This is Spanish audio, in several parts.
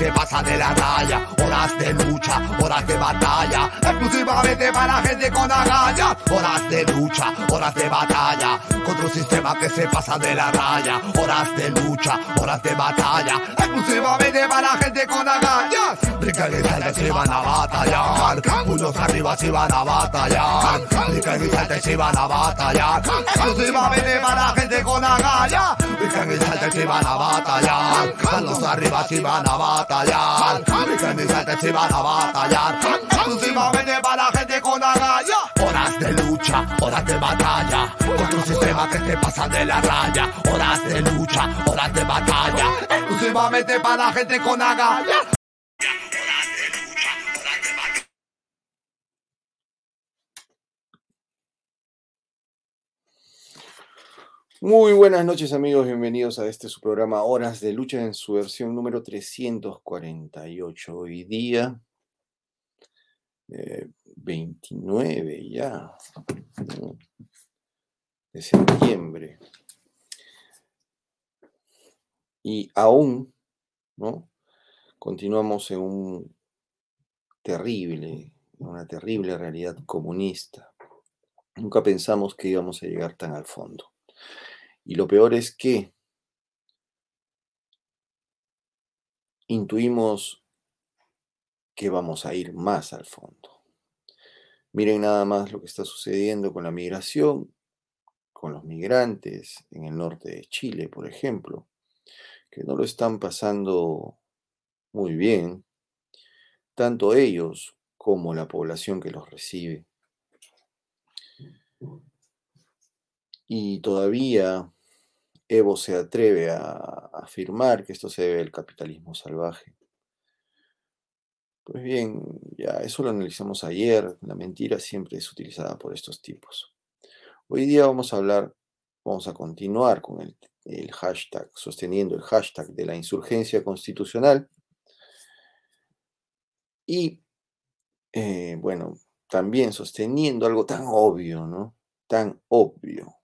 se pasa de la raya. Horas de lucha, horas de batalla, exclusivamente para gente con agallas. Horas de lucha, horas de batalla, contra un sistema que se pasa de la raya. Horas de lucha, horas de batalla, exclusivamente para gente con agallas. Brincan y saltan si van a batallar, puños arriba si van a batallar. Brincan y saltan si van a batallar, exclusivamente para gente con agallas. Brincan y saltan si van a batallar, manos arriba si van a batallar. Brincan y saltan si van a batallar, exclusivamente para gente con agallas. Horas de lucha, horas de batalla, contra un sistema que se pasa de la raya. Horas de lucha, horas de batalla, exclusivamente para gente con agallas. Muy buenas noches amigos, bienvenidos a este su programa Horas de Lucha en su versión número 348. Hoy día, eh, 29 ya de septiembre. Y aún, ¿no? Continuamos en un terrible, una terrible realidad comunista. Nunca pensamos que íbamos a llegar tan al fondo. Y lo peor es que intuimos que vamos a ir más al fondo. Miren nada más lo que está sucediendo con la migración, con los migrantes en el norte de Chile, por ejemplo, que no lo están pasando muy bien, tanto ellos como la población que los recibe. Y todavía Evo se atreve a afirmar que esto se debe al capitalismo salvaje. Pues bien, ya eso lo analizamos ayer. La mentira siempre es utilizada por estos tipos. Hoy día vamos a hablar, vamos a continuar con el, hashtag, sosteniendo el hashtag de la insurgencia constitucional. Y, eh, bueno, también sosteniendo algo tan obvio, ¿no? Tan obvio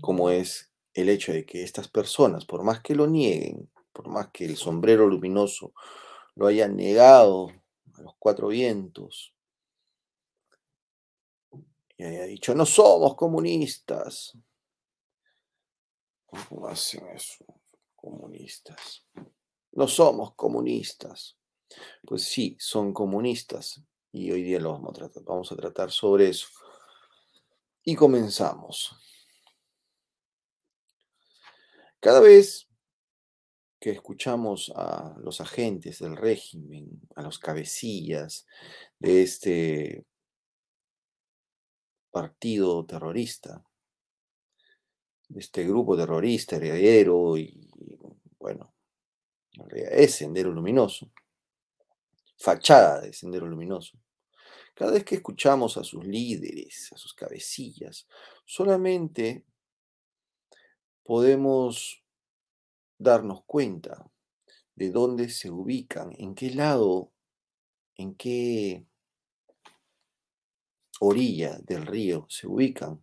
como es el hecho de que estas personas, por más que lo nieguen, por más que el sombrero luminoso lo haya negado a los cuatro vientos, y haya dicho, no somos comunistas. ¿Cómo hacen eso? Comunistas. No somos comunistas. Pues sí, son comunistas. Y hoy día lo vamos a tratar, vamos a tratar sobre eso. Y comenzamos. Cada vez que escuchamos a los agentes del régimen, a los cabecillas de este partido terrorista, de este grupo terrorista, heredero y, bueno, es Sendero Luminoso, fachada de Sendero Luminoso. Cada vez que escuchamos a sus líderes, a sus cabecillas, solamente podemos darnos cuenta de dónde se ubican, en qué lado, en qué orilla del río se ubican.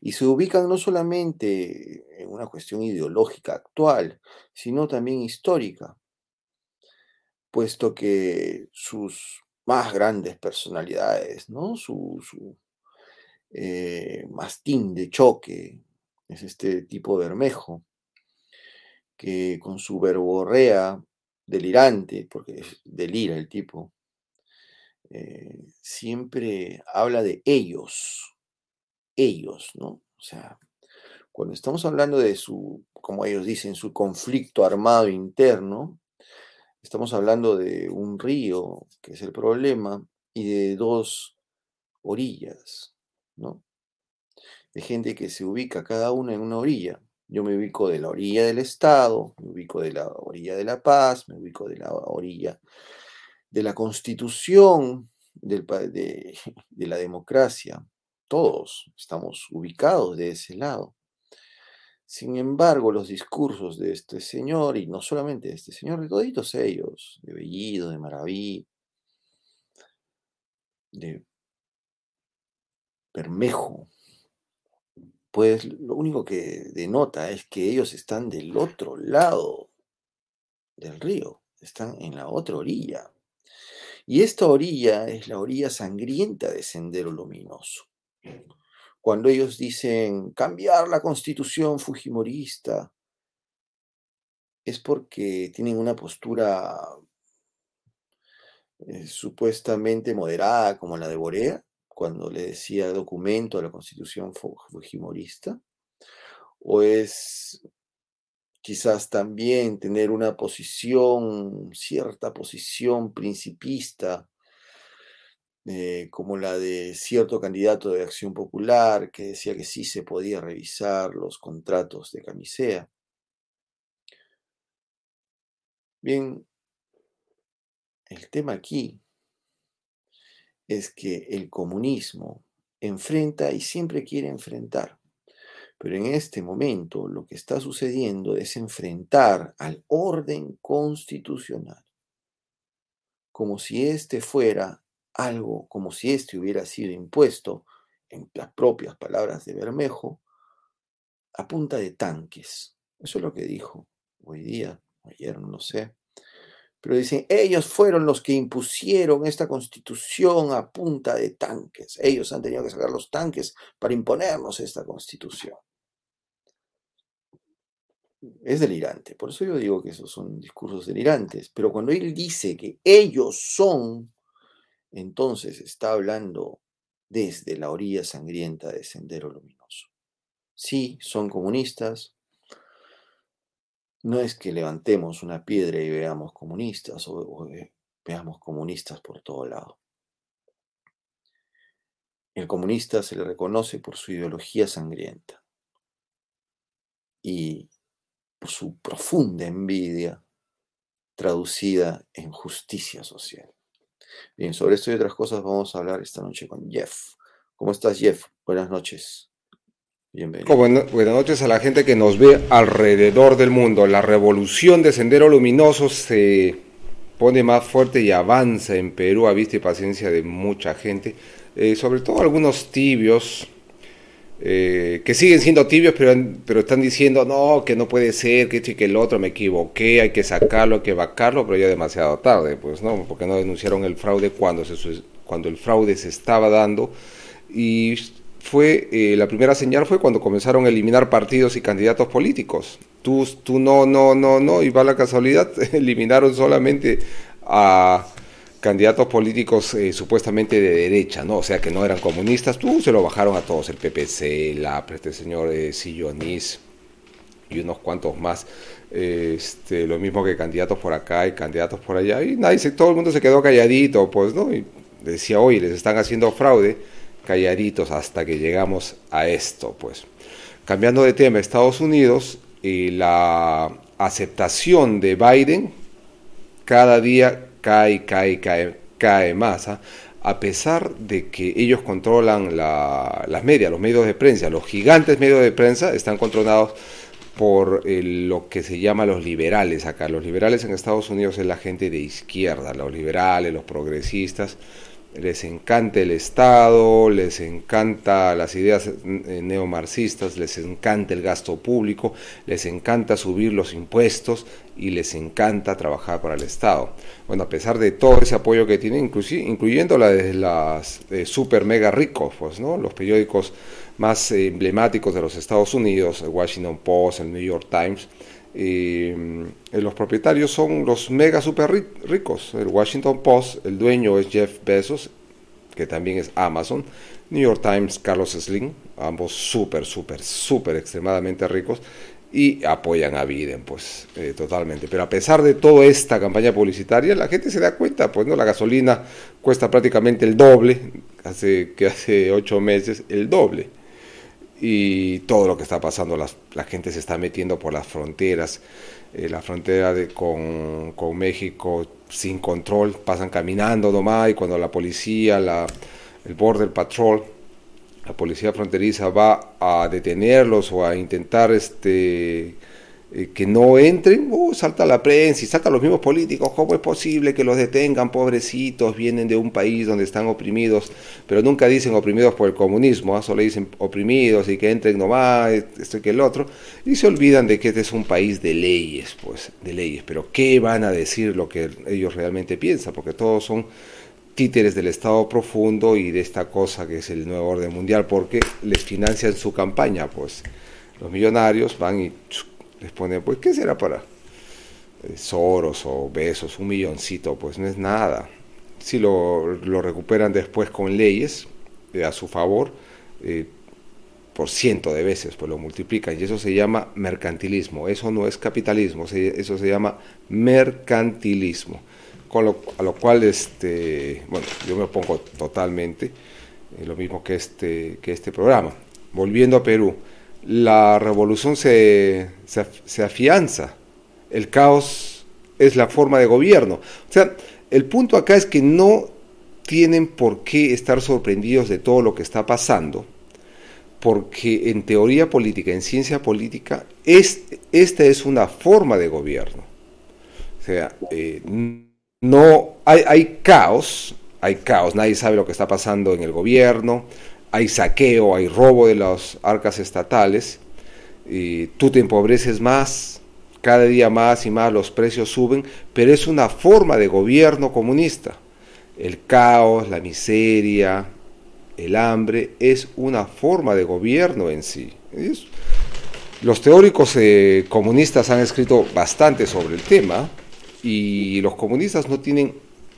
Y se ubican no solamente en una cuestión ideológica actual, sino también histórica, puesto que sus más grandes personalidades, ¿no? Su, su eh, mastín de choque es este tipo Bermejo, que con su verborrea delirante, porque es delira el tipo, eh, siempre habla de ellos, ellos, ¿no? O sea, cuando estamos hablando de su, como ellos dicen, su conflicto armado interno, estamos hablando de un río, que es el problema, y de dos orillas, ¿no? De gente que se ubica cada una en una orilla. Yo me ubico de la orilla del Estado, me ubico de la orilla de la paz, me ubico de la orilla de la constitución, del, de, de la democracia. Todos estamos ubicados de ese lado. Sin embargo, los discursos de este señor, y no solamente de este señor, de toditos ellos, de Bellido, de Maraví, de Bermejo, pues lo único que denota es que ellos están del otro lado del río, están en la otra orilla. Y esta orilla es la orilla sangrienta de Sendero Luminoso. Cuando ellos dicen cambiar la constitución fujimorista, es porque tienen una postura eh, supuestamente moderada como la de Borea, cuando le decía documento a la constitución fujimorista, o es quizás también tener una posición, cierta posición principista, eh, como la de cierto candidato de Acción Popular que decía que sí se podía revisar los contratos de camisea. Bien, el tema aquí es que el comunismo enfrenta y siempre quiere enfrentar. Pero en este momento lo que está sucediendo es enfrentar al orden constitucional como si este fuera algo, como si este hubiera sido impuesto, en las propias palabras de Bermejo, a punta de tanques. Eso es lo que dijo hoy día, ayer, no sé. Pero dicen, ellos fueron los que impusieron esta constitución a punta de tanques. Ellos han tenido que sacar los tanques para imponernos esta constitución. Es delirante. Por eso yo digo que esos son discursos delirantes. Pero cuando él dice que ellos son, entonces está hablando desde la orilla sangrienta de Sendero Luminoso. Sí, son comunistas, no es que levantemos una piedra y veamos comunistas o, veamos comunistas por todo lado. El comunista se le reconoce por su ideología sangrienta y por su profunda envidia traducida en justicia social. Bien, sobre esto y otras cosas vamos a hablar esta noche con Jeff. ¿Cómo estás, Jeff? Buenas noches. Bienvenido. buenas noches a la gente que nos ve alrededor del mundo. La revolución de Sendero Luminoso se pone más fuerte y avanza en Perú a vista y paciencia de mucha gente, eh, sobre todo algunos tibios, eh, que siguen siendo tibios, pero, pero están diciendo, no, que no puede ser, que este y que el otro, me equivoqué, hay que sacarlo, hay que vacarlo, pero ya demasiado tarde, pues, ¿no? Porque no denunciaron el fraude cuando, se, cuando el fraude se estaba dando. Y fue, eh, la primera señal fue cuando comenzaron a eliminar partidos y candidatos políticos. Tú, tú no, no, no, no, y va la casualidad, eliminaron solamente a candidatos políticos eh, supuestamente de derecha, ¿no? O sea, que no eran comunistas, tú se lo bajaron a todos, el PPC, la este señor eh, Sillonis y unos cuantos más, este, lo mismo que candidatos por acá y candidatos por allá, y nadie, todo el mundo se quedó calladito, pues, ¿no? Y decía, oye, les están haciendo fraude, calladitos hasta que llegamos a esto, pues. Cambiando de tema, Estados Unidos y la aceptación de Biden cada día cae, cae, cae, cae más, ¿ah? a pesar de que ellos controlan las medias, los medios de prensa, los gigantes medios de prensa están controlados por lo que se llama los liberales acá. Los liberales en Estados Unidos es la gente de izquierda, los liberales, los progresistas, les encanta el Estado, les encanta las ideas eh, neomarxistas, les encanta el gasto público, les encanta subir los impuestos y les encanta trabajar para el Estado. Bueno, a pesar de todo ese apoyo que tienen, incluyendo la de las eh, super mega ricos, pues, ¿no? los periódicos más emblemáticos de los Estados Unidos, el Washington Post, el New York Times, eh, los propietarios son los mega super ricos. El Washington Post, el dueño es Jeff Bezos, que también es Amazon. New York Times, Carlos Slim, ambos súper, súper, súper extremadamente ricos y apoyan a Biden, pues eh, totalmente. Pero a pesar de toda esta campaña publicitaria, la gente se da cuenta, pues no, la gasolina cuesta prácticamente el doble, hace que hace ocho meses el doble y todo lo que está pasando, la gente se está metiendo por las fronteras, eh, la frontera de, con, con, México sin control, pasan caminando nomás y cuando la policía, la, el Border Patrol, la policía fronteriza va a detenerlos o a intentar este, eh, que no entren, uh, salta la prensa y salta los mismos políticos, ¿cómo es posible que los detengan, pobrecitos, vienen de un país donde están oprimidos, pero nunca dicen oprimidos por el comunismo, ¿ah? solo dicen oprimidos y que entren nomás, esto y que el otro, y se olvidan de que este es un país de leyes, pues, de leyes, pero ¿qué van a decir lo que ellos realmente piensan? Porque todos son títeres del Estado profundo y de esta cosa que es el nuevo orden mundial, porque les financian su campaña, pues. Los millonarios van y les ponen, pues, ¿qué será para eh, Soros o Besos? Un milloncito, pues no es nada. Si lo, recuperan después con leyes eh, a su favor, eh, por ciento de veces, pues lo multiplican. Y eso se llama mercantilismo. Eso no es capitalismo, eso se llama mercantilismo. Con lo, a lo cual, este, bueno, yo me opongo totalmente, lo mismo que este, que este programa. Volviendo a Perú, la revolución se, se, afianza, el caos es la forma de gobierno. O sea, el punto acá es que no tienen por qué estar sorprendidos de todo lo que está pasando, porque en teoría política, en ciencia política, es, esta es una forma de gobierno. O sea, eh, no hay, hay caos, hay caos, nadie sabe lo que está pasando en el gobierno, hay saqueo, hay robo de las arcas estatales, y tú te empobreces más, cada día más y más los precios suben, pero es una forma de gobierno comunista. El caos, la miseria, el hambre, es una forma de gobierno en sí. Los teóricos eh, comunistas han escrito bastante sobre el tema y los comunistas no tienen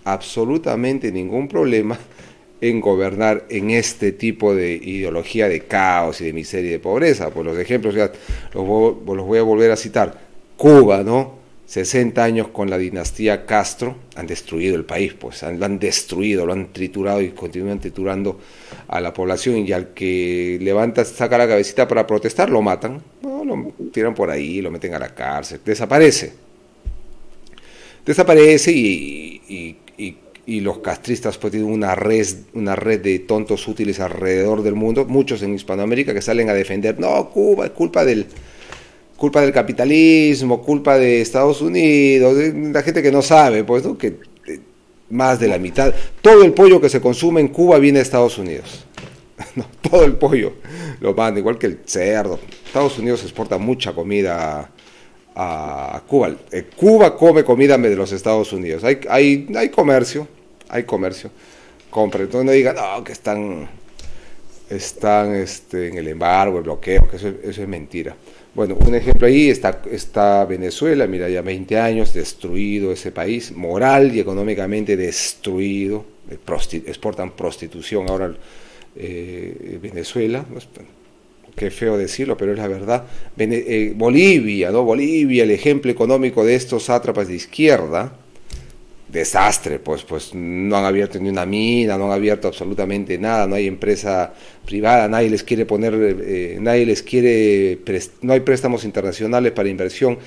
absolutamente ningún problema en gobernar en este tipo de ideología de caos y de miseria y de pobreza. Pues los ejemplos ya los, voy a volver a citar. Cuba, ¿no? 60 años con la dinastía Castro han destruido el país, pues lo han destruido, lo han triturado y continúan triturando a la población y al que levanta, saca la cabecita para protestar, lo matan, lo tiran por ahí, lo meten a la cárcel, desaparece. Desaparece y los castristas pues tienen una red, una red de tontos útiles alrededor del mundo, muchos en Hispanoamérica que salen a defender, no, Cuba es culpa del, culpa del capitalismo, culpa de Estados Unidos, la gente que no sabe, pues, ¿no? que eh, más de la mitad, todo el pollo que se consume en Cuba viene de Estados Unidos. Todo el pollo lo manda, igual que el cerdo. Estados Unidos exporta mucha comida a, Cuba. Eh, Cuba come comida de los Estados Unidos. Hay, hay, hay comercio, hay comercio. Compra. Entonces no digan, no, que están, están este, en el embargo, el bloqueo, que eso, es mentira. Bueno, un ejemplo ahí está, está Venezuela, mira, ya 20 años destruido ese país, moral y económicamente destruido, eh, exportan prostitución ahora eh, Venezuela, qué feo decirlo, pero es la verdad. Eh, Bolivia, ¿no? Bolivia, el ejemplo económico de estos sátrapas de izquierda, desastre, pues, pues no han abierto ni una mina, no han abierto absolutamente nada, no hay empresa privada, nadie les quiere poner, eh, nadie les quiere, no hay préstamos internacionales para inversión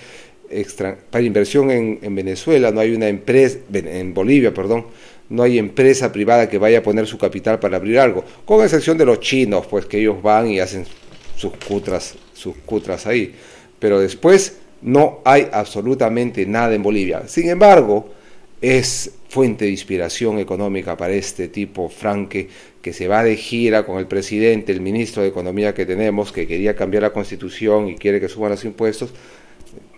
extra, para inversión en, en Venezuela, no hay una empresa, en Bolivia, perdón, no hay empresa privada que vaya a poner su capital para abrir algo, con excepción de los chinos, pues que ellos van y hacen sus cutras, sus cutras ahí. Pero después no hay absolutamente nada en Bolivia. Sin embargo, es fuente de inspiración económica para este tipo Franque, que se va de gira con el presidente, el ministro de Economía que tenemos, que quería cambiar la constitución y quiere que suban los impuestos.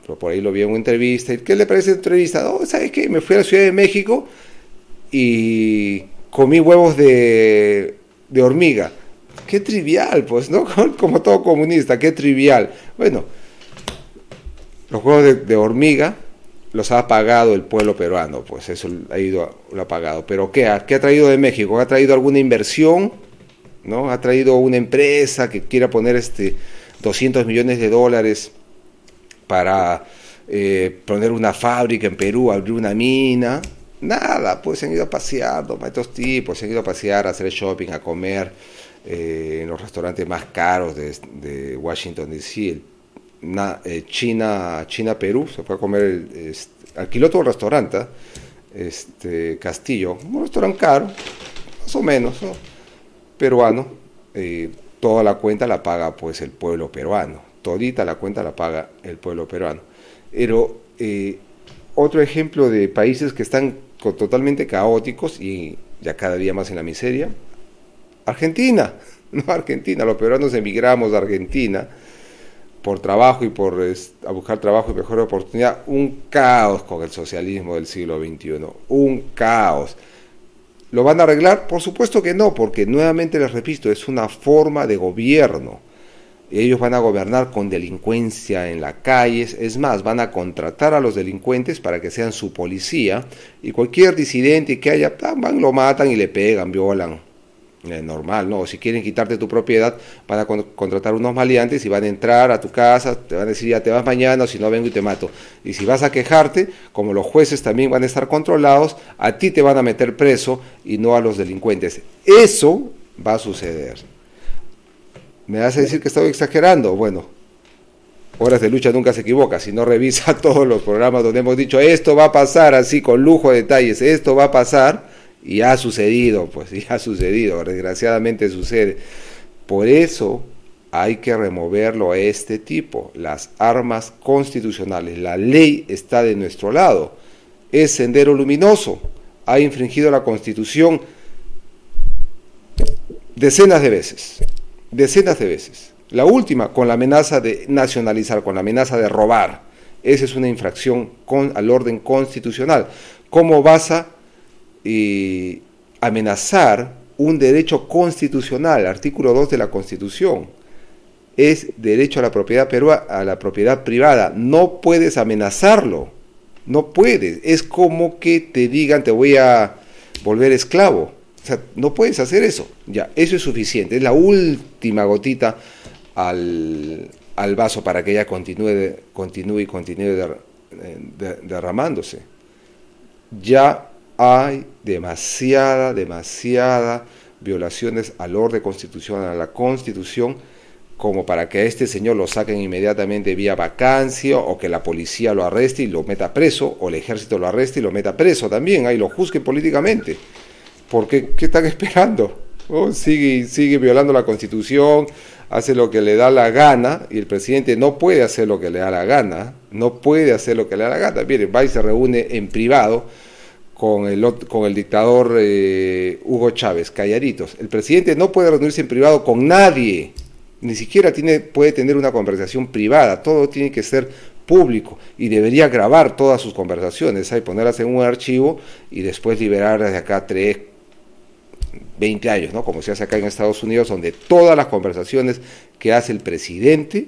Pero por ahí lo vi en una entrevista. ¿Qué le parece la entrevista? No, ¿sabes qué? Me fui a la Ciudad de México y comí huevos de, de hormiga. Qué trivial, pues, ¿no? Como todo comunista, qué trivial. Bueno, los juegos de, hormiga los ha pagado el pueblo peruano, pues eso ha ido, lo ha pagado. Pero ¿qué ha, ¿qué ha traído de México? ¿Ha traído alguna inversión? ¿No? ¿Ha traído una empresa que quiera poner este 200 millones de dólares para eh, poner una fábrica en Perú, abrir una mina? Nada, pues se han ido a pasear, estos tipos, se han ido a pasear, a hacer shopping, a comer eh, en los restaurantes más caros de, Washington DC, eh, China, China Perú, se fue a comer, este, alquiló todo el restaurante, este Castillo, un restaurante caro, más o menos, peruano, toda la cuenta la paga pues el pueblo peruano, todita la cuenta la paga el pueblo peruano. Pero eh, otro ejemplo de países que están totalmente caóticos y ya cada día más en la miseria, Argentina, no Argentina, los peruanos emigramos a Argentina por trabajo y por a buscar trabajo y mejor oportunidad, un caos con el socialismo del siglo XXI, un caos. ¿Lo van a arreglar? Por supuesto que no, porque nuevamente les repito, es una forma de gobierno. Ellos van a gobernar con delincuencia en las calles, es más, van a contratar a los delincuentes para que sean su policía y cualquier disidente que haya, van, lo matan y le pegan, violan. Es normal, ¿no? Si quieren quitarte tu propiedad, van a contratar unos maleantes y van a entrar a tu casa, te van a decir ya te vas mañana o si no vengo y te mato. Y si vas a quejarte, como los jueces también van a estar controlados, a ti te van a meter preso y no a los delincuentes. Eso va a suceder. ¿Me vas a decir que estoy exagerando? Bueno, Horas de Lucha nunca se equivoca. Si no revisa todos los programas donde hemos dicho esto va a pasar así con lujo de detalles, esto va a pasar y ha sucedido, pues, y ha sucedido, desgraciadamente sucede. Por eso hay que removerlo a este tipo, las armas constitucionales. La ley está de nuestro lado. Es sendero luminoso. Ha infringido la constitución decenas de veces. Decenas de veces. La última con la amenaza de nacionalizar, con la amenaza de robar. Esa es una infracción al orden constitucional. ¿Cómo vas a y amenazar un derecho constitucional, artículo 2 de la Constitución. Es derecho a la propiedad a la propiedad privada. No puedes amenazarlo. No puedes. Es como que te digan te voy a volver esclavo. O sea, no puedes hacer eso. Ya, eso es suficiente. Es la última gotita al, vaso para que ella continúe, continúe y continúe derramándose. Ya hay demasiada, demasiada violaciones al orden constitucional, a la constitución, como para que a este señor lo saquen inmediatamente vía vacancia o que la policía lo arreste y lo meta preso, o el ejército lo arreste y lo meta preso también, ahí lo juzguen políticamente. Porque, ¿qué están esperando? Oh, sigue, sigue violando la constitución, hace lo que le da la gana, y el presidente no puede hacer lo que le da la gana, no puede hacer lo que le da la gana. Mire, va y se reúne en privado con el, con el dictador eh, Hugo Chávez, calladitos. El presidente no puede reunirse en privado con nadie, ni siquiera tiene, puede tener una conversación privada, todo tiene que ser público y debería grabar todas sus conversaciones, y ponerlas en un archivo y después liberar desde acá tres, 20 años, ¿no? como se hace acá en Estados Unidos, donde todas las conversaciones que hace el presidente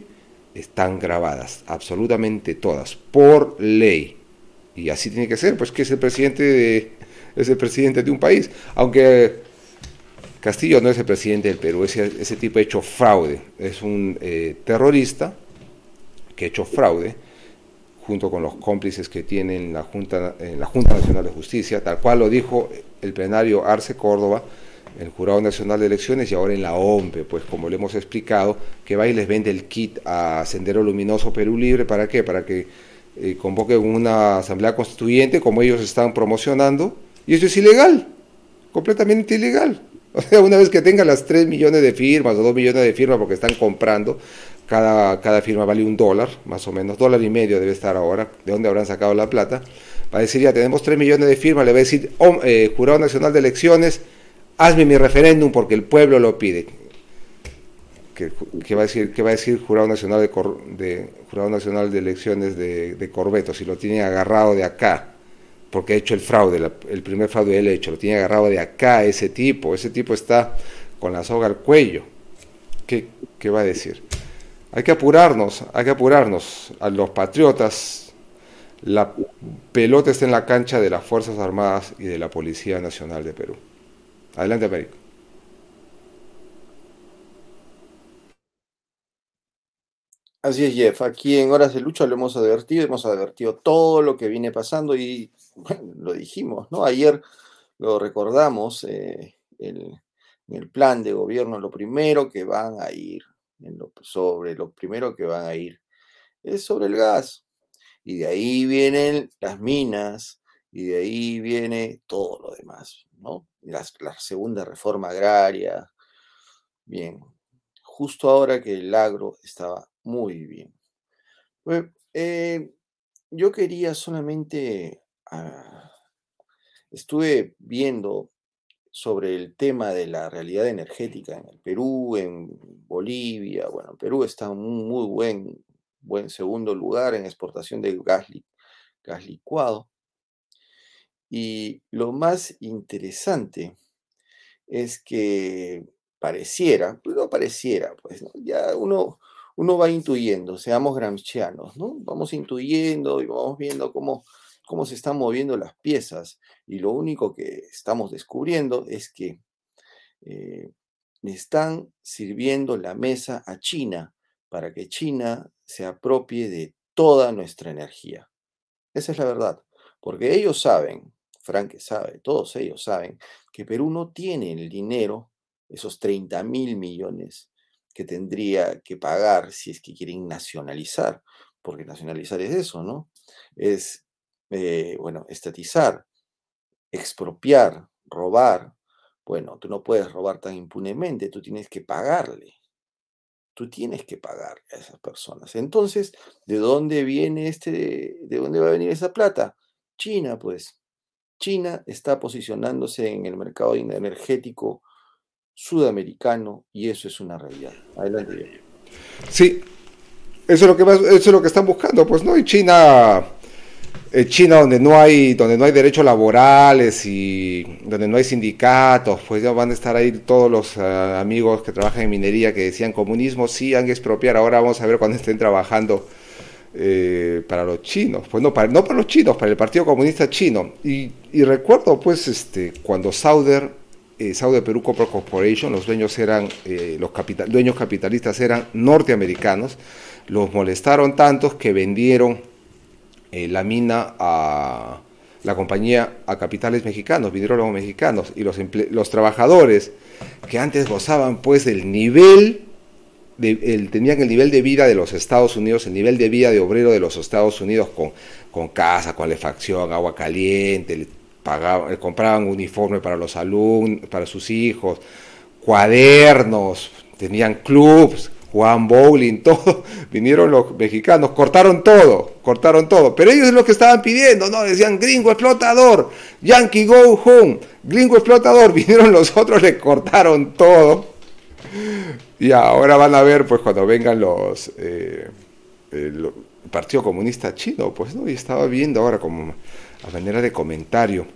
están grabadas, absolutamente todas, por ley. Y así tiene que ser, pues que es el presidente de, es el presidente de un país. Aunque Castillo no es el presidente del Perú, ese, ese tipo ha hecho fraude. Es un eh, terrorista que ha hecho fraude junto con los cómplices que tiene en la, Junta, en la Junta Nacional de Justicia, tal cual lo dijo el plenario Arce Córdoba, el Jurado Nacional de Elecciones y ahora en la OMPE, pues como le hemos explicado, que va y les vende el kit a Sendero Luminoso Perú Libre, ¿para qué? Para que eh, convoquen una asamblea constituyente como ellos están promocionando, y eso es ilegal, completamente ilegal. O sea, una vez que tengan las 3 millones de firmas o 2 millones de firmas porque están comprando, cada, cada firma vale un dólar, más o menos, dólar y medio debe estar ahora, de dónde habrán sacado la plata, va a decir, ya tenemos 3 millones de firmas, le va a decir, oh, eh, Jurado Nacional de Elecciones, hazme mi referéndum porque el pueblo lo pide que, va a decir que va a decir jurado nacional de, jurado nacional de elecciones de, de, Corbeto si lo tiene agarrado de acá porque ha hecho el fraude el primer fraude él hecho lo tiene agarrado de acá ese tipo ese tipo está con la soga al cuello. Qué, qué va a decir hay que apurarnos hay que apurarnos a los patriotas. La pelota está en la cancha de las fuerzas armadas y de la policía nacional de Perú. Adelante Américo Así es, Jeff. Aquí en Horas de Lucha lo hemos advertido, hemos advertido todo lo que viene pasando y bueno, lo dijimos, ¿no? Ayer lo recordamos, eh, el, el plan de gobierno, lo primero que van a ir, sobre lo primero que van a ir, es sobre el gas. Y de ahí vienen las minas, y de ahí viene todo lo demás, ¿no? la segunda reforma agraria. Bien, justo ahora que el agro estaba Muy bien. Eh, yo quería solamente, ah, estuve viendo sobre el tema de la realidad energética en el Perú, en Bolivia. Bueno, Perú está en un muy buen, buen segundo lugar en exportación de gas, gas licuado. Y lo más interesante es que pareciera, pues no pareciera, pues ya uno, uno va intuyendo, seamos gramscianos, ¿no? Vamos intuyendo y vamos viendo cómo, cómo se están moviendo las piezas y lo único que estamos descubriendo es que eh, están sirviendo la mesa a China para que China se apropie de toda nuestra energía. Esa es la verdad, porque ellos saben Frank sabe, todos ellos saben, que Perú no tiene el dinero, esos 30 mil millones que tendría que pagar si es que quieren nacionalizar, porque nacionalizar es eso, ¿no? Es, eh, bueno, estatizar, expropiar, robar. Bueno, tú no puedes robar tan impunemente, tú tienes que pagarle. Tú tienes que pagar a esas personas. Entonces, ¿de dónde viene este, de dónde va a venir esa plata? China, pues. China está posicionándose en el mercado energético sudamericano y eso es una realidad. Adelante. Sí, eso es lo que eso es lo que están buscando, pues no, y China eh, China donde no hay donde no hay derechos laborales y donde no hay sindicatos, pues ya van a estar ahí todos los eh, amigos que trabajan en minería que decían comunismo sí han que expropiar, ahora vamos a ver cuando estén trabajando eh, para los chinos, pues no para, no para los chinos, para el Partido Comunista Chino. Y, recuerdo pues este, cuando Sauder, eh, Sauder Perú Copper Corporation, los dueños eran, eh, los dueños capitalistas eran norteamericanos, los molestaron tantos que vendieron eh, la mina a la compañía a capitales mexicanos, los mexicanos, y los, los trabajadores que antes gozaban pues del nivel tenían el nivel de vida de los Estados Unidos, el nivel de vida de obrero de los Estados Unidos con, con casa, calefacción, agua caliente, pagaban, compraban uniforme para los alumnos, para sus hijos, cuadernos, tenían clubs, jugaban bowling, todo. Vinieron los mexicanos, cortaron todo, cortaron todo. Pero ellos es lo que estaban pidiendo, ¿no? Decían gringo explotador, Yankee go home, gringo explotador. Vinieron los otros, le cortaron todo y ahora van a ver, pues cuando vengan los... Eh, el Partido Comunista Chino, pues, ¿no? Y estaba viendo ahora como a manera de comentario,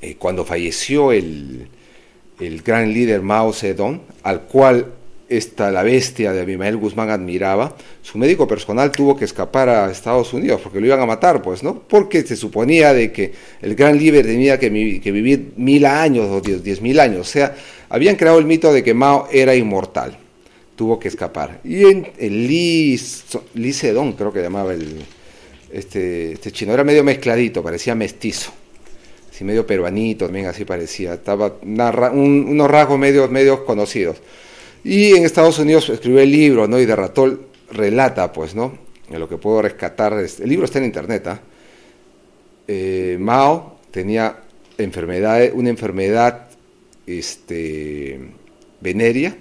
eh, cuando falleció el, el gran líder Mao Zedong, al cual esta, la bestia de Abimael Guzmán admiraba, su médico personal tuvo que escapar a Estados Unidos porque lo iban a matar, pues, ¿no? Porque se suponía de que el gran líder tenía que, vivir mil años o diez, mil años. O sea, habían creado el mito de que Mao era inmortal. Tuvo que escapar. Y en el Li Sedong, creo que llamaba el, este, este chino, era medio mezcladito, parecía mestizo. Así medio peruanito, también así parecía. Estaba unos rasgos medios, medios conocidos. Y en Estados Unidos escribió el libro, ¿no? Y de Ratol relata, pues, ¿no? En lo que puedo rescatar, el libro está en internet, ¿ah? eh, Mao tenía enfermedad, una enfermedad este, venérea,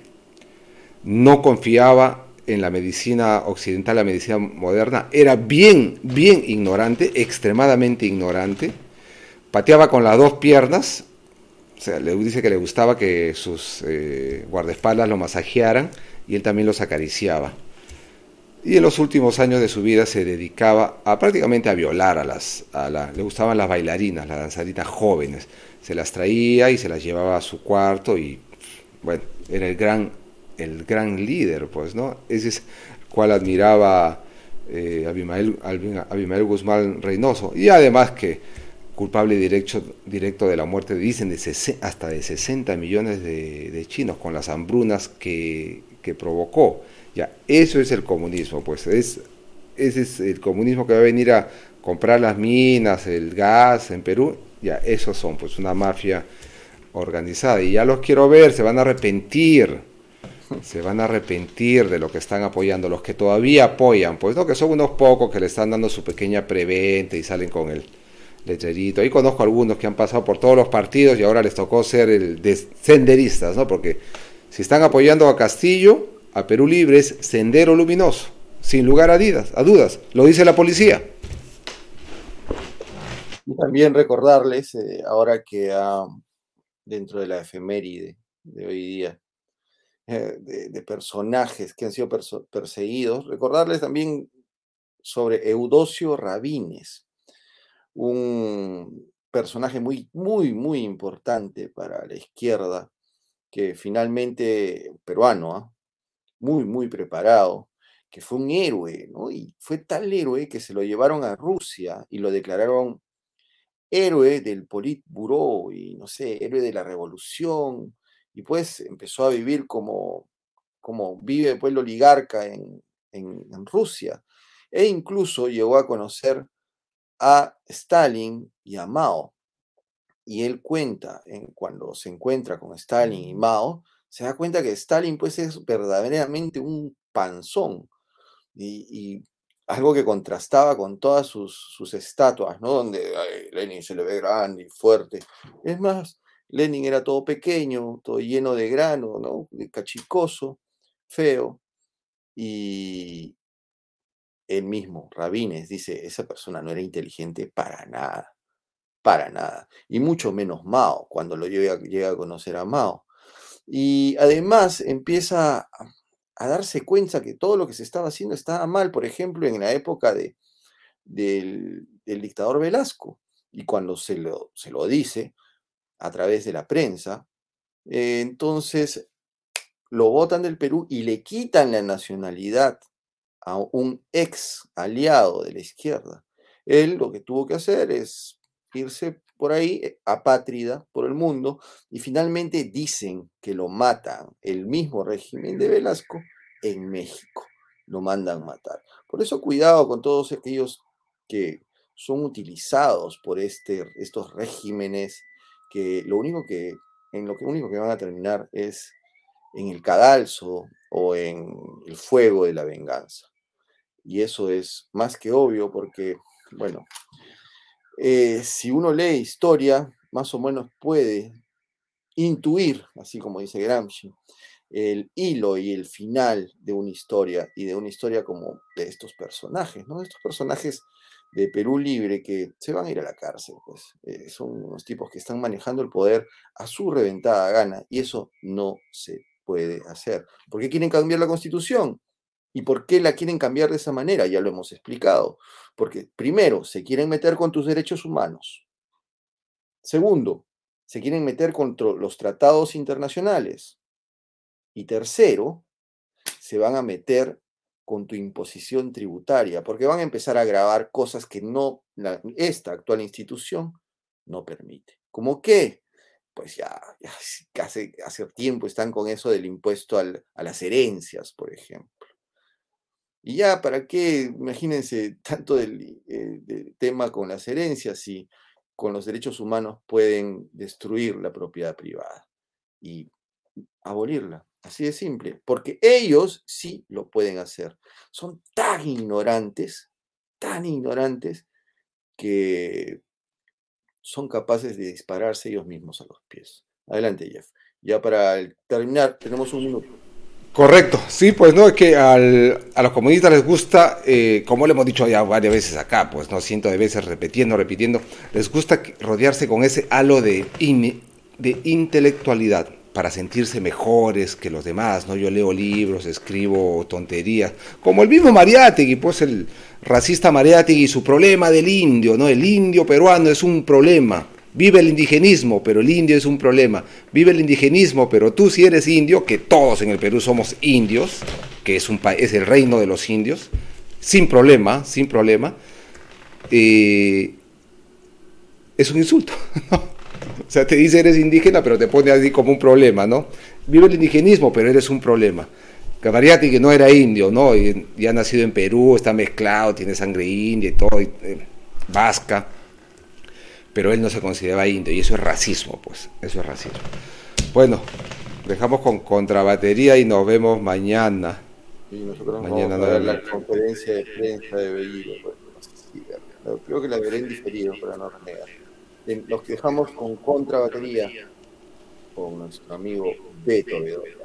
no confiaba en la medicina occidental, la medicina moderna, era bien, bien ignorante, extremadamente ignorante, pateaba con las dos piernas, o sea, le dice que le gustaba que sus eh, guardaespaldas lo masajearan y él también los acariciaba. Y en los últimos años de su vida se dedicaba a prácticamente a violar a las, a la, le gustaban las bailarinas, las danzarinas jóvenes. Se las traía y se las llevaba a su cuarto y, bueno, era el gran, el gran líder, pues, ¿no? Ese es cual admiraba eh, Abimael, Abimael Guzmán Reynoso. Y además que culpable directo, directo de la muerte, dicen, de hasta de 60 millones de, chinos con las hambrunas que, provocó. Ya, eso es el comunismo, pues es, ese es el comunismo que va a venir a comprar las minas, el gas en Perú, ya, esos son, pues una mafia organizada. Y ya los quiero ver, se van a arrepentir, se van a arrepentir de lo que están apoyando, los que todavía apoyan, pues no, que son unos pocos que le están dando su pequeña preventa y salen con el letrerito. Ahí conozco algunos que han pasado por todos los partidos y ahora les tocó ser el de senderistas, ¿no? Porque si están apoyando a Castillo, a Perú Libre es Sendero Luminoso, sin lugar a, a dudas, lo dice la policía. Y también recordarles, eh, ahora que dentro de la efeméride de hoy día, eh, de, personajes que han sido perseguidos, recordarles también sobre Eudocio Rabines, un personaje muy, muy, muy importante para la izquierda, que finalmente, peruano, ¿ah? muy, muy preparado, que fue un héroe, ¿no? Y fue tal héroe que se lo llevaron a Rusia y lo declararon héroe del Politburo y, no sé, héroe de la revolución, y pues empezó a vivir como, como vive el pueblo oligarca en, en Rusia, e incluso llegó a conocer a Stalin y a Mao. Y él cuenta, en, cuando se encuentra con Stalin y Mao, se da cuenta que Stalin pues es verdaderamente un panzón y, algo que contrastaba con todas sus, estatuas, ¿no? Donde Lenin se le ve grande y fuerte. Es más, Lenin era todo pequeño, todo lleno de grano, ¿no? Cachicoso, feo. Y él mismo, Rabines, dice, esa persona no era inteligente para nada, para nada. Y mucho menos Mao, cuando lo llega, a conocer a Mao. Y además empieza a darse cuenta que todo lo que se estaba haciendo estaba mal, por ejemplo, en la época de, del, dictador Velasco. Y cuando se lo, se lo dice a través de la prensa, eh, entonces lo votan del Perú y le quitan la nacionalidad a un ex aliado de la izquierda. Él lo que tuvo que hacer es irse por ahí eh, apátrida por el mundo y finalmente dicen que lo matan el mismo régimen de Velasco en México. Lo mandan matar. Por eso cuidado con todos aquellos que son utilizados por este, estos regímenes que lo único que en lo que único que van a terminar es en el cadalso o en el fuego de la venganza. Y eso es más que obvio porque, bueno, eh, si uno lee historia, más o menos puede intuir, así como dice Gramsci, el hilo y el final de una historia y de una historia como de estos personajes, ¿no? Estos personajes de Perú Libre que se van a ir a la cárcel, pues eh, son unos tipos que están manejando el poder a su reventada gana y eso no se puede hacer. ¿Por qué quieren cambiar la constitución? ¿Y por qué la quieren cambiar de esa manera? Ya lo hemos explicado. Porque primero, se quieren meter con tus derechos humanos. Segundo, se quieren meter contra los tratados internacionales. Y tercero, se van a meter con tu imposición tributaria, porque van a empezar a grabar cosas que no esta actual institución no permite. ¿Cómo qué? Pues ya, hace, hace tiempo están con eso del impuesto a las herencias, por ejemplo. Y ya, ¿para qué? Imagínense tanto del, eh, tema con las herencias y con los derechos humanos pueden destruir la propiedad privada y abolirla. Así de simple, porque ellos sí lo pueden hacer. Son tan ignorantes, tan ignorantes, que son capaces de dispararse ellos mismos a los pies. Adelante, Jeff. Ya para terminar, tenemos un minuto. Correcto, sí, pues no, es que a los comunistas les gusta, eh, como le hemos dicho ya varias veces acá, pues no cientos de veces repitiendo, repitiendo, les gusta rodearse con ese halo de, de intelectualidad para sentirse mejores que los demás, ¿no? Yo leo libros, escribo tonterías, como el mismo Mariátegui, pues el racista Mariátegui su problema del indio, ¿no? El indio peruano es un problema, Vive el indigenismo, pero el indio es un problema. Vive el indigenismo, pero tú si eres indio, que todos en el Perú somos indios, que es, un, es el reino de los indios, sin problema, sin problema, eh, es un insulto. O sea, te dice eres indígena, pero te pone así como un problema, ¿no? Vive el indigenismo, pero eres un problema. Cavariati, que no era indio, ¿no? Y, ha nacido en Perú, está mezclado, tiene sangre india y todo, eh, vasca pero él no se consideraba indio y eso es racismo, pues, eso es racismo. Bueno, dejamos con contrabatería y nos vemos mañana. Y nosotros mañana vamos a ver la conferencia de prensa de Bellido. Pues, creo que la veré en diferido para no renegar. Los que dejamos con contrabatería con nuestro amigo Beto Bedoya.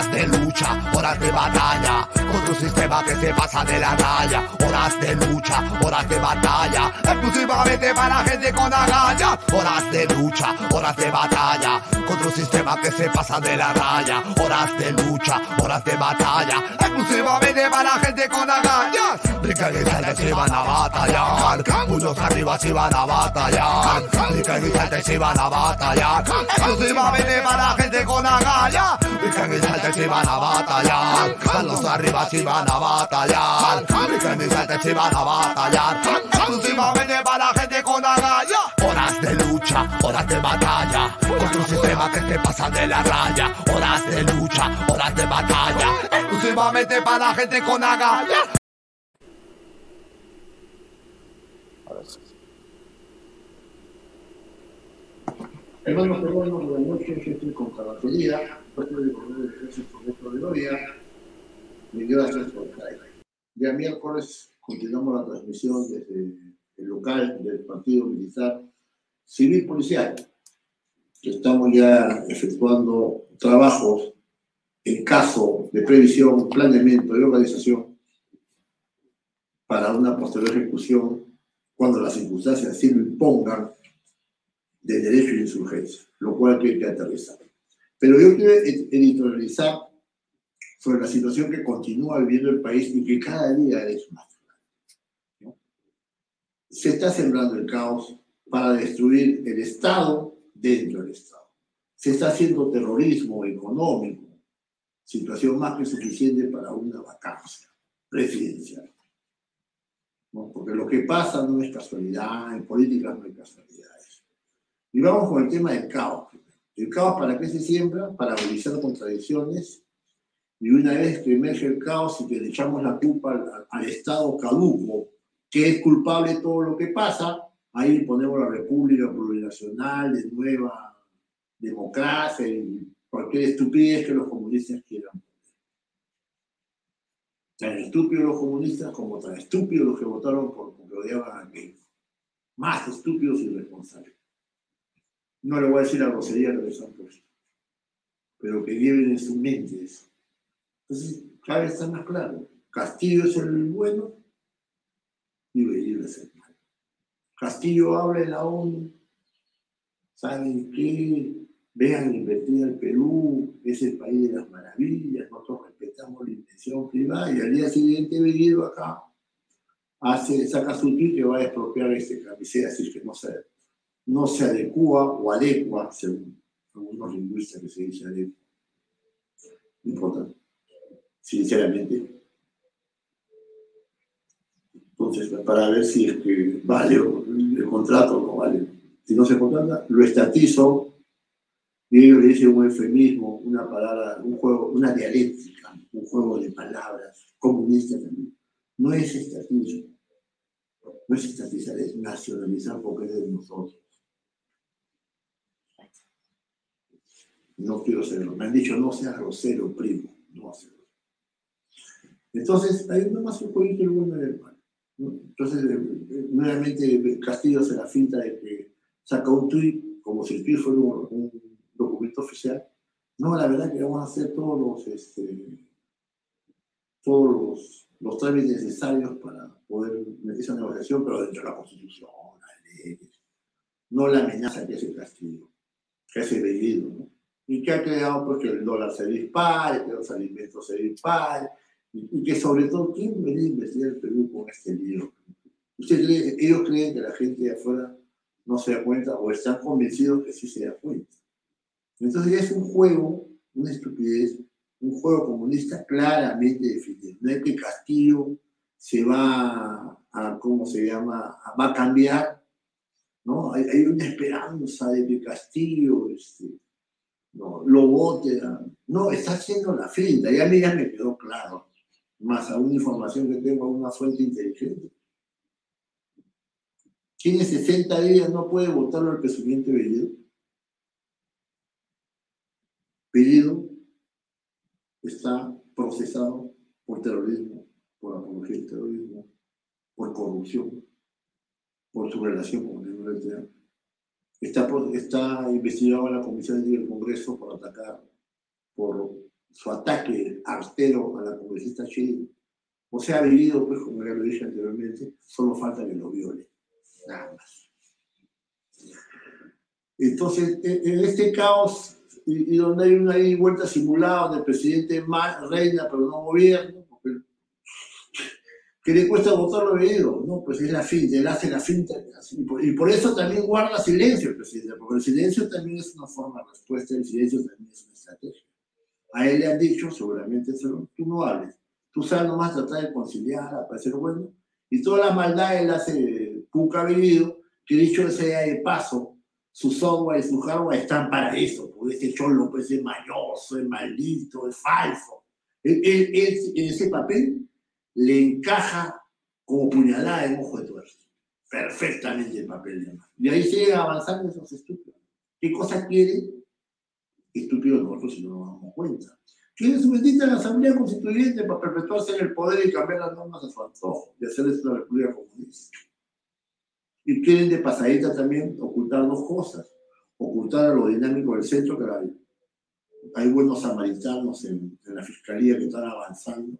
Oye, mañana. lucha, horas de batalla, contra un sistema que se pasa de la raya, horas de lucha, horas de batalla, exclusivamente para gente con agallas, horas de lucha, horas de batalla, contra un sistema que se pasa de la raya, horas de lucha, horas de batalla, exclusivamente para gente con agallas, brinca y si van a batallar, puños arriba si van a batallar, brinca y si van a batallar, exclusivamente para gente con agallas, si van a batallar, manos arriba si van a batallar, salta si van a batallar, exclusivamente para gente con agallas, horas de lucha, horas de batalla, contra un sistema que se pasa de la raya, horas de lucha, horas de batalla, exclusivamente para gente con agallas. Hermanos peruanos, buenas noches, yo estoy con Carbatería, del Correo del Ejército Metro de Gloria, gracias por estar. Ya miércoles continuamos la transmisión desde el local del Partido Militar Civil Policial, estamos ya efectuando trabajos en caso de previsión, planeamiento y organización para una posterior ejecución cuando las circunstancias así lo impongan de derecho de insurgencia, lo cual hay que aterrizar. Pero yo quiero editorializar sobre la situación que continúa viviendo el país y que cada día es más grave. Se está sembrando el caos para destruir el Estado dentro del Estado. Se está haciendo terrorismo económico, situación más que suficiente para una vacancia presidencial. ¿No? Porque lo que pasa no es casualidad, en política no hay casualidades. Y vamos con el tema del caos. ¿El caos para qué se siembra? Para agudizar contradicciones. Y una vez que emerge el caos y que le echamos la culpa al, Estado caduco, que es culpable de todo lo que pasa, ahí ponemos la República Plurinacional de nueva democracia y cualquier estupidez que los comunistas quieran. Tan estúpidos los comunistas como tan estúpidos los que votaron por porque odiaban a Keiko. Más estúpidos y irresponsables. No le voy a decir la grosería que les han pero que lleven en su mente eso. Entonces, cada vez está más claro. Castillo es el bueno y Bellido es el malo. Castillo habla en la ONU. ¿Saben qué? Vean invertir el Perú, es el país de las maravillas, nosotros respetamos la intención privada y al día siguiente Bellido acá hace, saca su tweet que va a expropiar este camiseta, así que no se, no se adecua o adecua, según algunos lingüistas que se dice adecua. No importa, sinceramente. Entonces, para ver si es que vale el contrato o no vale. Si no se contrata, lo estatizo y ellos le dicen un eufemismo, una palabra, un juego, una dialéctica, un juego de palabras, comunista también. No es estatismo, no es estatizar, es nacionalizar porque es de nosotros. No quiero serlo. Me han dicho no seas grosero, primo. No hacerlo. Entonces, hay más un jueguito el bueno y el malo. Entonces, nuevamente Castillo se la finta de que saca un tuit como si el tuit fuera un, un documento oficial. No, la verdad que vamos a hacer todos los, este, todos los, los trámites necesarios para poder meter esa negociación, pero dentro de la Constitución, las leyes. No la amenaza que hace Castillo, que hace Bellido, ¿no? Y que ha creado pues, que el dólar se dispare, que los alimentos se disparen, y, y que sobre todo, ¿quién venía a investigar el Perú con este lío? ¿Usted cree, ellos creen que la gente de afuera no se da cuenta o están convencidos que sí se da cuenta? Entonces ya es un juego, una estupidez, un juego comunista claramente definido. No es que Castillo se va a, ¿cómo se llama?, va a cambiar, ¿no? Hay, hay una esperanza de que Castillo este, no, lo vote. No, está haciendo la finta, ya ya me quedó claro, más a una información que tengo a una fuente inteligente. Tiene 60 días, no puede votarlo al presidente Bellido. Bellido está procesado por terrorismo, por apología del terrorismo, por corrupción, por su relación con el Unión Está, está investigado en la Comisión del Congreso por atacar, por su ataque artero a la congresista chilena. O sea, ha vivido, pues, como ya lo dije anteriormente, solo falta que lo viole. Nada más. Entonces, en este caos, y, donde hay una vuelta simulada, donde el presidente reina pero no gobierna, que le cuesta votar lo oído, ¿no? Pues es la finta, él hace la finta. Y por, eso también guarda silencio el presidente, porque el silencio también es una forma de respuesta, el silencio también es una estrategia. A él le han dicho, seguramente, tú no hables, tú sabes nomás tratar de conciliar, parecer bueno, y toda la maldad él hace puca vivido, que dicho sea de paso, su software y su hardware están para eso, porque este cholo pues, es mañoso, es maldito, es falso. Él, en ese papel le encaja como puñalada en ojo de tuerzo. Perfectamente el papel de Y ahí sigue avanzando esos estúpidos. ¿Qué cosa quiere? Estúpidos nosotros si no nos damos cuenta. Quiere su bendita la Asamblea Constituyente para perpetuarse en el poder y cambiar las normas a su antojo y hacer una república comunista. Y quieren de pasadita también ocultar dos cosas. Ocultar a lo dinámico del centro, que hay, hay buenos samaritanos en, la fiscalía que están avanzando,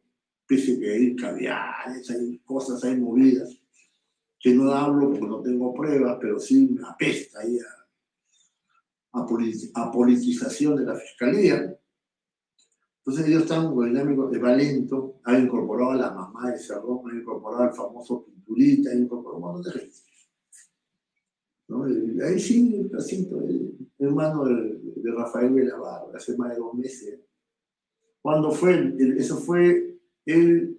que hay caviares, hay cosas, hay movidas, que no hablo porque no tengo pruebas, pero sí me apesta ahí a, a, politización de la fiscalía. Entonces ellos están con dinámico de Valento, han incorporado a la mamá de Cerrón, han incorporado al famoso Pinturita, han incorporado un montón de gente. Ahí sí, el placito, el hermano de, Rafael Velabar, hace más de dos meses. ¿Cuándo fue? eso fue el.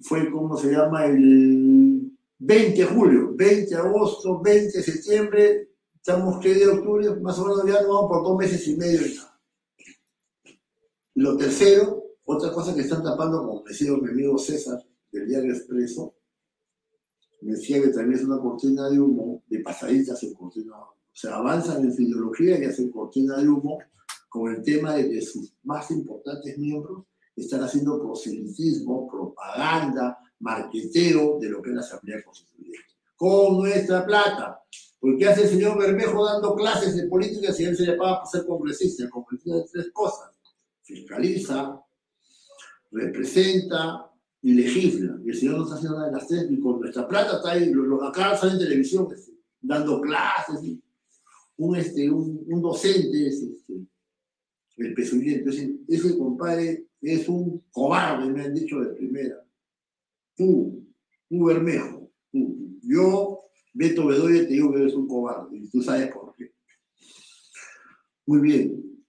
Fue, ¿cómo se llama? El 20 de julio, 20 de agosto, 20 de septiembre, estamos que de octubre, más o menos ya no vamos por dos meses y medio. Lo tercero, otra cosa que están tapando, como decía mi amigo César, del Diario Expreso, me decía que también es una cortina de humo, de pasaditas en cortina, o sea, avanzan en su ideología y hacen cortina de humo con el tema de sus más importantes miembros están haciendo proselitismo, propaganda, marqueteo de lo que es la Asamblea Constituyente. Con nuestra plata. Porque hace el señor Bermejo dando clases de política si él se le paga por ser congresista? Congresista de tres cosas. Fiscaliza, representa, y legisla. Y el Señor no está haciendo nada de las tres, y con nuestra plata está ahí, acá sale en televisión, este, dando clases, un, este, un, un docente es este, el pesulín. Entonces, ese compadre es un cobarde, me han dicho de primera. Tú, tú Bermejo, tú. Yo, Beto Bedoya, te digo que eres un cobarde, y tú sabes por qué. Muy bien,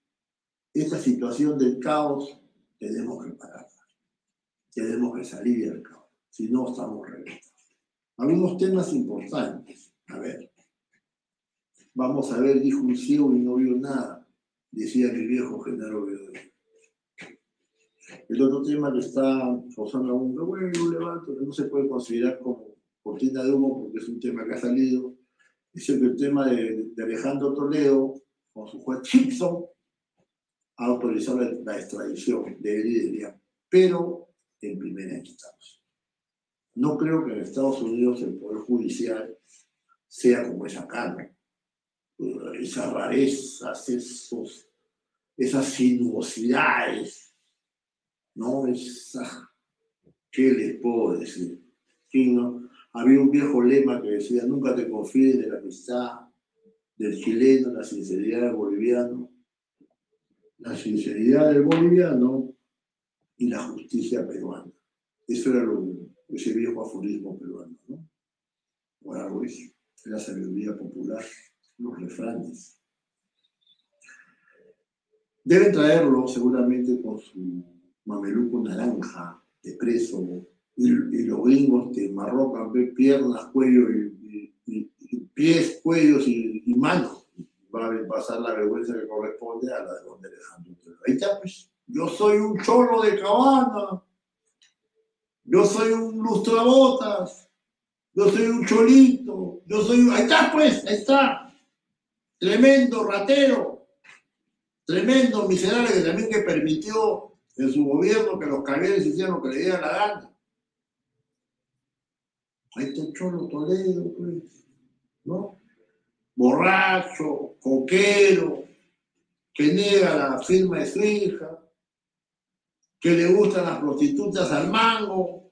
esta situación del caos tenemos que parar tenemos que salir del caos, si no estamos reventados. Algunos temas importantes, a ver, vamos a ver, dijo un ciego y no vio nada, decía mi viejo Genaro Bedoya. El otro tema que está causando algún bueno, levanto, que no se puede considerar como cortina de humo porque es un tema que ha salido, es el tema de, Alejandro Toledo con su juez Chipson ha autorizado la, extradición de él Pero en primera instancia. No creo que en Estados Unidos el Poder Judicial sea como es acá, ¿no? Esas rarezas, esos, esas sinuosidades, ¿no? Esa, ¿Qué les puedo decir? no? Había un viejo lema que decía, nunca te confíes de la amistad del chileno, la sinceridad del boliviano. La sinceridad del boliviano y la justicia peruana. Eso era lo, ese viejo aforismo peruano, ¿no? Es la sabiduría popular, los refranes. Deben traerlo seguramente con su mameluco naranja de preso y, los gringos te marrocan piernas, cuello y, pies, cuellos y, manos. Va a pasar la vergüenza que corresponde a la de don Alejandro. Ahí está, pues. Yo soy un cholo de cabana. Yo soy un lustrabotas. Yo soy un cholito. Yo soy Ahí está, pues, ahí está. Tremendo ratero. Tremendo miserable que también que permitió en su gobierno que los cagueres hicieran lo que le dieran la gana. Ahí está cholo Toledo, pues. ¿No? Borracho, coquero, que niega la firma de su hija, que le gustan las prostitutas al mango,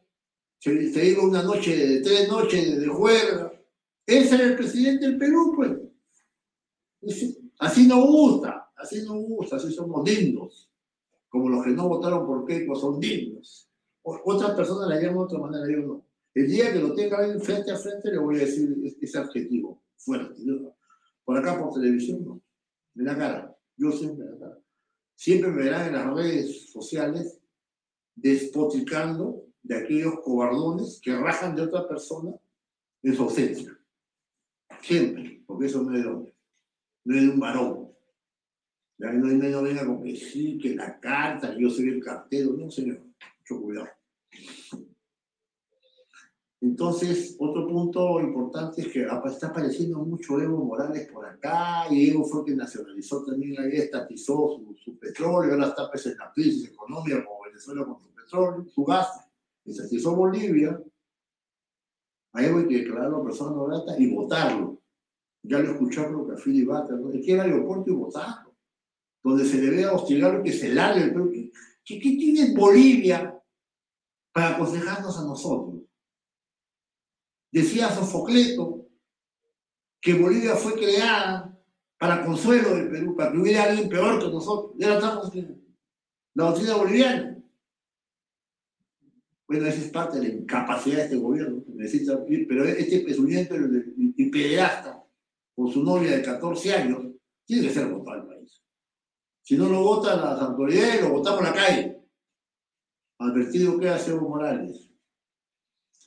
se, se iba una noche, de tres noches de juerga. Ese es el presidente del Perú, pues. Así no gusta, así no gusta, así somos dignos. Como los que no votaron por Keiko son dignos. Otras personas la llaman de otra manera, yo no. El día que lo tenga ahí frente a frente le voy a decir ese adjetivo fuerte. Por acá por televisión no. Me da cara. Yo siempre da cara. Siempre me verán en las redes sociales despoticando de aquellos cobardones que rajan de otra persona en su ausencia. Siempre, porque eso no es de hombre, no es de un varón. Ya no, no, no venga con que sí, que la carta, yo soy el cartero, no señor, mucho cuidado. Entonces, otro punto importante es que está apareciendo mucho Evo Morales por acá, y Evo fue que nacionalizó también, ahí estatizó su, petróleo, ahora está pues, en la crisis económica como Venezuela con su petróleo, su gas, estatizó Bolivia, a Evo hay que declararlo persona no grata y votarlo. Ya lo escucharon que a Philip Butler, ¿no? que ir al aeropuerto y votarlo, donde se le vea hostigarlo que se largue. Pero ¿qué, qué, qué tiene Bolivia para aconsejarnos a nosotros? Decía Sofocleto que Bolivia fue creada para consuelo del Perú, para que hubiera alguien peor que nosotros. Ya estamos la doctrina boliviana. Bueno, esa es parte de la incapacidad de este gobierno. Necesita, pero este pezuñento y pederasta con su novia de 14 años tiene que ser votado el. Si no lo votan las autoridades, lo votamos en la calle. Advertido que hace Evo Morales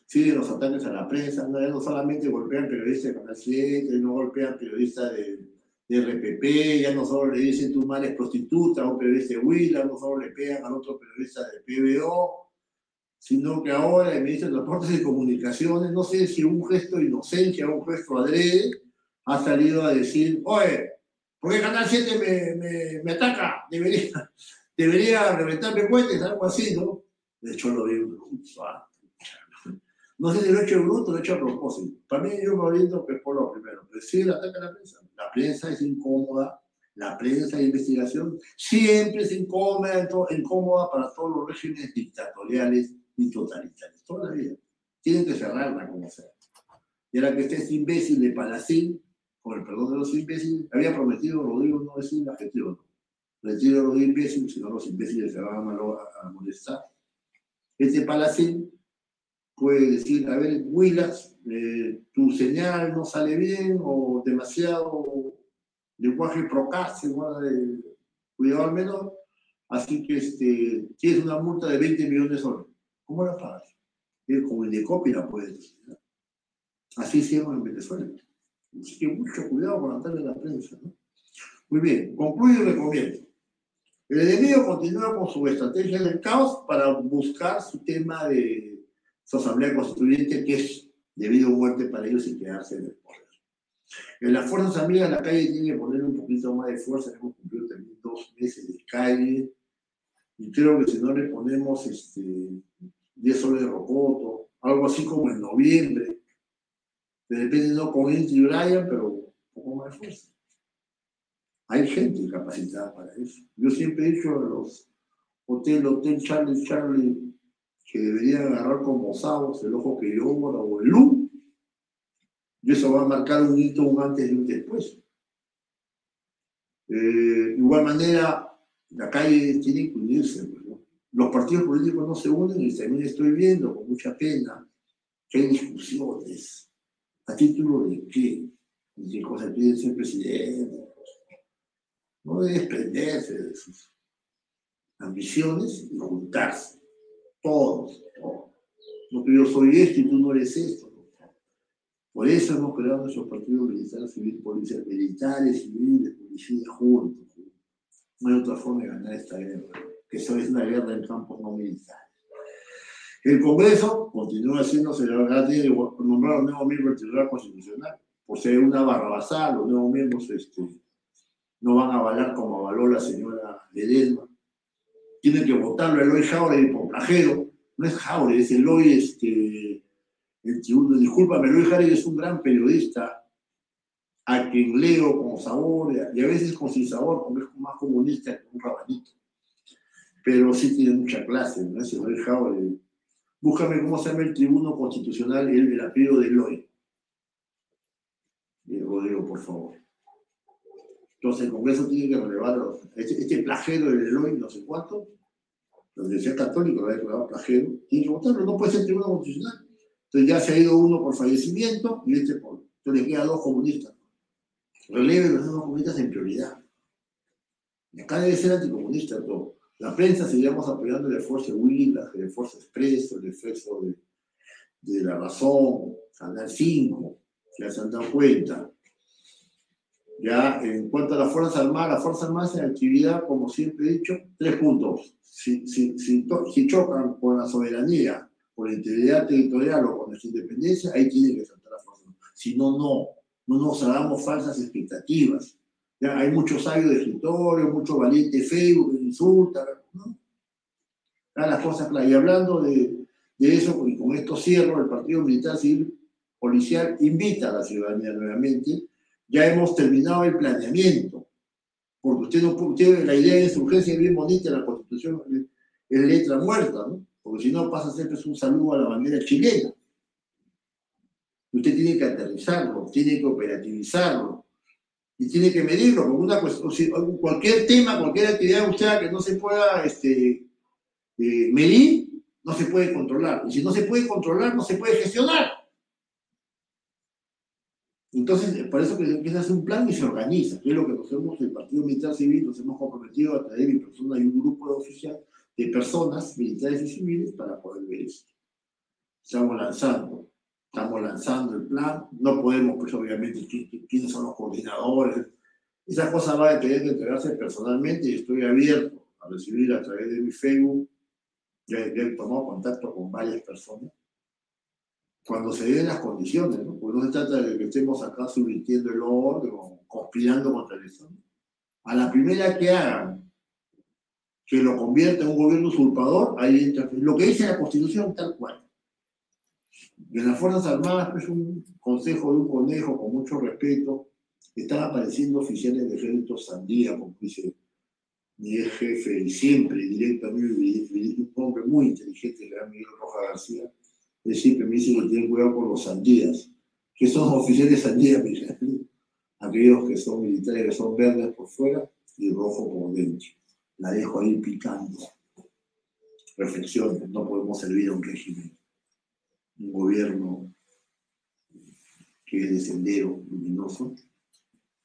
siguen los ataques a la prensa, no, no solamente golpean periodistas de Canal 7, no golpean periodistas de, de, RPP, ya no solo le dicen tu madre es prostituta a un periodista de Huila, no solo le pegan al otro periodista de PBO, sino que ahora el ministro de Transportes y Comunicaciones, no sé si un gesto de inocencia un gesto adrede, ha salido a decir, oye, ¿por qué Canal 7 me, me, me ataca? Debería, debería reventarme puentes, algo así, ¿no? De hecho, lo digo, no sé si lo he hecho bruto o lo he hecho a propósito. Para mí yo me oriento que es por lo primero. Pero sí, el ataque a la prensa. La prensa es incómoda. La prensa de investigación siempre es incómoda, incómoda para todos los regímenes dictatoriales y totalitarios. Toda la vida. Tienen que cerrarla como sea. Y ahora que este imbécil de Palacín, con el perdón de los imbéciles, había prometido Rodrigo no decir el adjetivo no. Retiro a los imbéciles, si no los imbéciles se van a, molestar. Este Palacín puede decir, a ver, Willas, eh, tu señal no sale bien o demasiado lenguaje procase, de cuidado al menor, así que este, tienes una multa de 20 millones de soles. ¿Cómo la pagas? Como el de copia puedes decir. Así hicieron en Venezuela. Así que mucho cuidado con la de la prensa. ¿no? Muy bien, concluyo y recomiendo. El enemigo continúa con su estrategia del caos para buscar su tema de su asamblea constituyente que es debido a muerte para ellos y quedarse en el poder. En las fuerzas amigas la calle tiene que poner un poquito más de fuerza, hemos cumplido también dos meses de calle, y creo que si no le ponemos este, 10 soles de rocoto, algo así como en noviembre, de repente no con Inti y Brian, pero un poco más fuerza. Hay gente capacitada para eso. Yo siempre he dicho a los hotel, hotel Charlie, Charlie, que deberían agarrar como sabos el ojo que yo o el luz. Y eso va a marcar un hito, un antes y un después. Eh, de igual manera, la calle tiene que unirse. Pues, Los partidos políticos no se unen y también estoy viendo con mucha pena que hay discusiones. ¿A título de qué? ¿De qué cosa ser presidente? No debe desprenderse de sus ambiciones y juntarse todos, No que yo soy esto y tú no eres esto. Por eso hemos creado nuestros partidos militares, civil, policías, militares, civiles, policías juntos. No hay otra forma de ganar esta guerra, que eso es una guerra en campos no militares. El Congreso continúa siendo celebrado, tiene nombrar a un nuevo miembro del Tribunal Constitucional. Por ser una barrabasada, los nuevos miembros este, no van a avalar como avaló la señora Ledesma tiene que votarlo Eloy Jauregui por plagero. No es Jauregui, es Eloy, este, el tribuno. Discúlpame, Eloy Jauregui es un gran periodista, a quien leo con sabor y a veces con sin sabor, porque es más comunista que un rabanito. Pero sí tiene mucha clase, ¿no? Ese de... Búscame cómo se llama el tribuno constitucional, el del apellido de Eloy. Rodrigo, por favor. Entonces el Congreso tiene que relevar este, este plagero del Eloy, no sé cuánto, la Universidad Católica lo ha declarado plagero, tiene que votarlo, no puede ser tribuno constitucional. Entonces ya se ha ido uno por fallecimiento y este por. Entonces le queda dos comunistas. Releve los dos comunistas en prioridad. Y acá debe ser anticomunista todo. La prensa seguimos apoyando el esfuerzo de Willa, el esfuerzo expreso, el esfuerzo de, de La Razón, Canal 5, ya se han dado cuenta. Ya, en cuanto a las Fuerzas Armadas, las Fuerzas Armadas en actividad, como siempre he dicho, tres puntos. Si, si, chocan con la soberanía, con la integridad territorial o con nuestra independencia, ahí tiene que saltar la Fuerza Armada. Si no, no. No nos hagamos falsas expectativas. Ya, hay muchos sabios de escritorio, mucho valiente Facebook que insulta, ¿no? las cosas claras. Y hablando de, eso, y con esto cierro, el Partido Militar Civil Policial invita a la ciudadanía nuevamente. Ya hemos terminado el planeamiento, porque usted no usted, la idea de insurgencia es bien bonita, la Constitución es letra muerta, ¿no? porque si no pasa pues, un saludo a la bandera chilena. Usted tiene que aterrizarlo, tiene que operativizarlo y tiene que medirlo. Como una cuestión, cualquier tema, cualquier actividad usted que no se pueda este, eh, medir, no se puede controlar. Y si no se puede controlar, no se puede gestionar. Entonces, por eso que se empieza a hacer un plan y se organiza, que es lo que nos hemos, el Partido Militar Civil, nos hemos comprometido a de mi persona y un grupo de oficiales, de personas, militares y civiles, para poder ver esto. Estamos lanzando, lanzando el plan, no podemos, pues obviamente, quiénes son los coordinadores, esa cosa va a tener que entregarse personalmente y estoy abierto a recibir a través de mi Facebook ya, he tomado contacto con varias personas, cuando se den las condiciones, ¿no? Porque no se trata de que estemos acá subvirtiendo el orden o conspirando contra el Estado. A la primera que hagan que lo convierta en un gobierno usurpador, ahí entra lo que dice la Constitución tal cual. Y en las Fuerzas Armadas, pues un consejo de un conejo con mucho respeto, están apareciendo oficiales de ejército sandía, como dice mi ex jefe y siempre directo a mí, un hombre muy inteligente, que era Miguel Roja García, él siempre me dice que tienen cuidado con los sandías, que son oficiales sandías, aquellos que son militares, que son verdes por fuera y rojo por dentro. La dejo ahí picando. Reflexiones, no podemos servir a un régimen, un gobierno que es de sendero luminoso,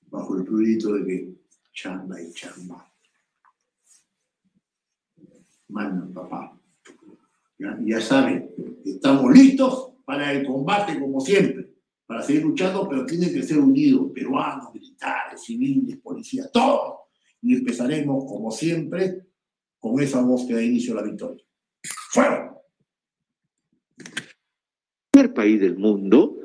bajo el prurito de que chamba y chamba mandan, papá. ¿Ya? ya saben, estamos listos para el combate como siempre, para seguir luchando, pero tiene que ser unidos, peruanos, militares, civiles, policías, todos. Y empezaremos como siempre con esa voz que da inicio a la victoria. ¡Fuera! País del mundo